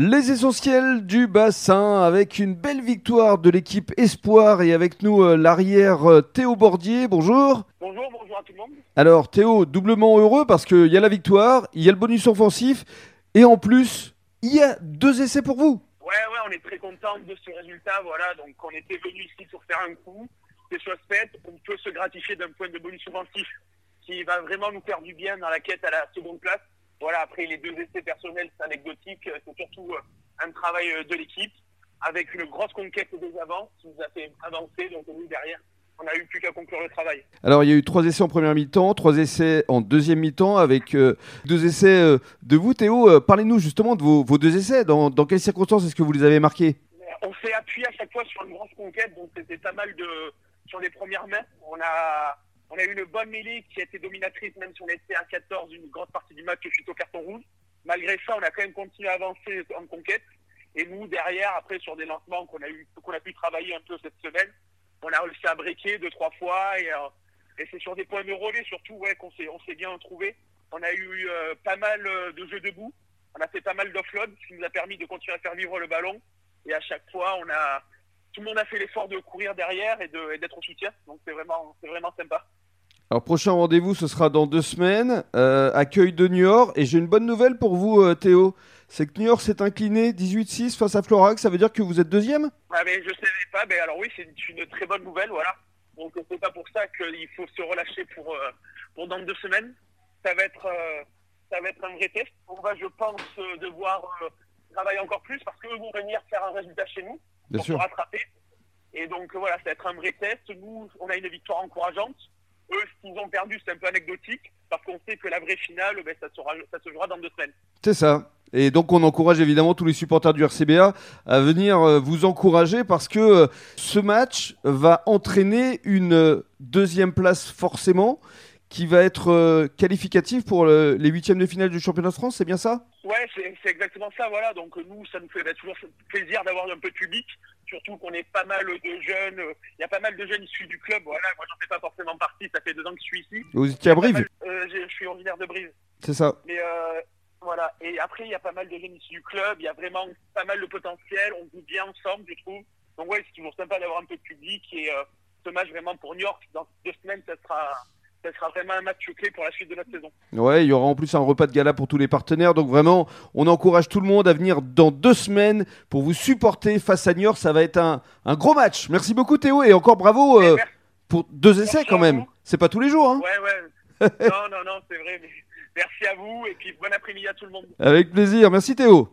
Les essentiels du bassin avec une belle victoire de l'équipe Espoir et avec nous euh, l'arrière euh, Théo Bordier. Bonjour. Bonjour, bonjour à tout le monde. Alors Théo, doublement heureux parce qu'il y a la victoire, il y a le bonus offensif et en plus, il y a deux essais pour vous. Ouais, ouais, on est très content de ce résultat. Voilà, donc on était venu ici pour faire un coup. C'est chose faite. On peut se gratifier d'un point de bonus offensif qui va vraiment nous faire du bien dans la quête à la seconde place. Voilà, après les deux essais personnels, c'est anecdotique. C'est surtout euh, un travail euh, de l'équipe avec une grosse conquête des avants qui nous a fait avancer. Donc nous, derrière, on n'a eu plus qu'à conclure le travail. Alors il y a eu trois essais en première mi-temps, trois essais en deuxième mi-temps avec euh, deux essais euh, de vous. Théo, euh, parlez-nous justement de vos, vos deux essais. Dans, dans quelles circonstances est-ce que vous les avez marqués? On s'est appuyé à chaque fois sur une grosse conquête, donc c'était pas mal de sur les premières mains. On a on a eu une bonne mêlée qui a été dominatrice, même si on était à 14 une grosse partie du match suite au carton rouge. Malgré ça, on a quand même continué à avancer en conquête. Et nous, derrière, après, sur des lancements qu'on a pu travailler un peu cette semaine, on a réussi à breaker deux, trois fois. Et, euh, et c'est sur des points de relais, surtout, ouais, qu'on s'est, on s'est bien trouvé. On a eu euh, pas mal euh, de jeux debout. On a fait pas mal d'offload, ce qui nous a permis de continuer à faire vivre le ballon. Et à chaque fois, on a, tout le monde a fait l'effort de courir derrière et, d'être au soutien. Donc c'est vraiment, vraiment sympa. Alors prochain rendez-vous, ce sera dans deux semaines, euh, accueil de Niort. Et j'ai une bonne nouvelle pour vous, euh, Théo. C'est que Niort s'est incliné 18-6 face à Florac. Ça veut dire que vous êtes deuxième? Ah, mais je savais pas, mais alors oui, c'est une, très bonne nouvelle, voilà. Donc c'est pas pour ça qu'il faut se relâcher pour, euh, pour dans deux semaines. Ça va être, euh, ça va être un vrai test. On va, je pense, euh, devoir euh, travailler encore plus parce qu'eux vont venir faire un résultat chez nous Bien pour sûr. se rattraper. Et donc voilà, ça va être un vrai test. Nous, on a une victoire encourageante. Eux, ce qu'ils ont perdu, c'est un peu anecdotique parce qu'on sait que la vraie finale, ben, ça, sera, ça se jouera dans deux semaines. C'est ça. Et donc on encourage évidemment tous les supporters du RCBA à venir euh, vous encourager parce que euh, ce match va entraîner une euh, deuxième place forcément qui va être euh, qualificative pour le- les huitièmes de finale du championnat de France, c'est bien ça? Ouais, c'est exactement ça, voilà. Donc euh, nous, ça nous fait bah, toujours plaisir d'avoir un peu de public, surtout qu'on est pas mal de jeunes. euh, Il y a pas mal de jeunes issus du club. Voilà, moi j'en fais pas forcément partie. Ça fait deux ans que je suis ici. Vous étiez à Brive, euh, je suis originaire de Brive. c'est ça Mais euh, voilà. Et après, il y a pas mal de jeunes issus du club. Il y a vraiment pas mal de potentiel. On joue bien ensemble, je trouve. Donc ouais, c'est toujours sympa d'avoir un peu de public. Et ce match vraiment pour New York, dans deux semaines, ça sera, ça sera vraiment un match clé pour la suite de notre saison. Ouais, il y aura en plus un repas de gala pour tous les partenaires. Donc vraiment, on encourage tout le monde à venir dans deux semaines pour vous supporter face à Niort. Ça va être un, un gros match. Merci beaucoup Théo et encore bravo euh, merci. pour deux essais Merci quand même. C'est pas tous les jours. Hein Ouais, ouais. non, non, non, c'est vrai. Mais merci à vous et puis bon après-midi à tout le monde. Avec plaisir. Merci Théo.